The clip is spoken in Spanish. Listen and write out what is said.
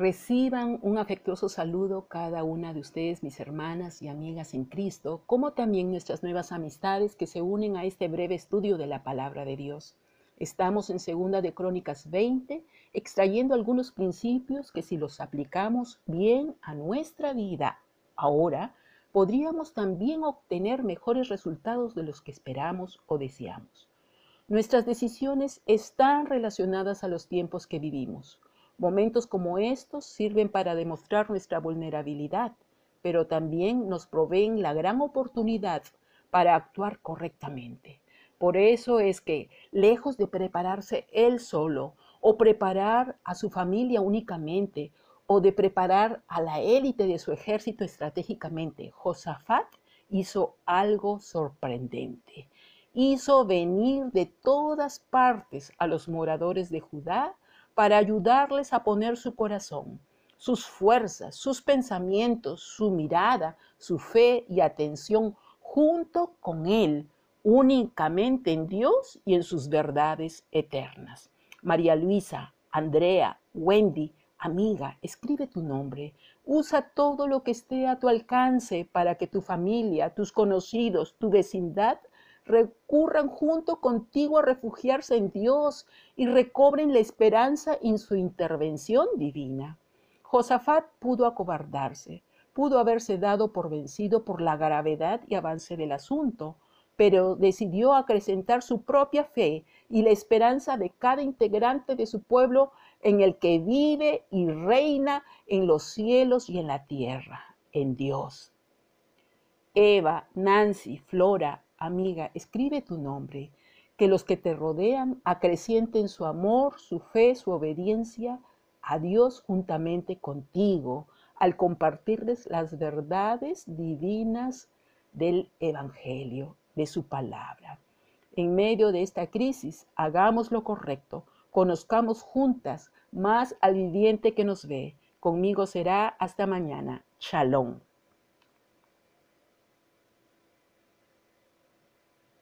Reciban un afectuoso saludo cada una de ustedes, mis hermanas y amigas en Cristo, como también nuestras nuevas amistades que se unen a este breve estudio de la palabra de Dios. Estamos en Segunda de Crónicas 20, extrayendo algunos principios que si los aplicamos bien a nuestra vida ahora, podríamos también obtener mejores resultados de los que esperamos o deseamos. Nuestras decisiones están relacionadas a los tiempos que vivimos. Momentos como estos sirven para demostrar nuestra vulnerabilidad, pero también nos proveen la gran oportunidad para actuar correctamente. Por eso es que, lejos de prepararse él solo, o preparar a su familia únicamente, o de preparar a la élite de su ejército estratégicamente, Josafat hizo algo sorprendente. Hizo venir de todas partes a los moradores de Judá para ayudarles a poner su corazón, sus fuerzas, sus pensamientos, su mirada, su fe y atención junto con Él, únicamente en Dios y en sus verdades eternas. María Luisa, Andrea, Wendy, amiga, escribe tu nombre. Usa todo lo que esté a tu alcance para que tu familia, tus conocidos, tu vecindad recurran junto contigo a refugiarse en Dios y recobren la esperanza en su intervención divina. Josafat pudo acobardarse, pudo haberse dado por vencido por la gravedad y avance del asunto, pero decidió acrecentar su propia fe y la esperanza de cada integrante de su pueblo en el que vive y reina en los cielos y en la tierra, en Dios. Eva, Nancy, Flora, amiga, escribe tu nombre, que los que te rodean acrecienten su amor, su fe, su obediencia a Dios juntamente contigo, al compartirles las verdades divinas del Evangelio, de su palabra. En medio de esta crisis, hagamos lo correcto, conozcamos juntas más al viviente que nos ve. Conmigo será hasta mañana. Shalom.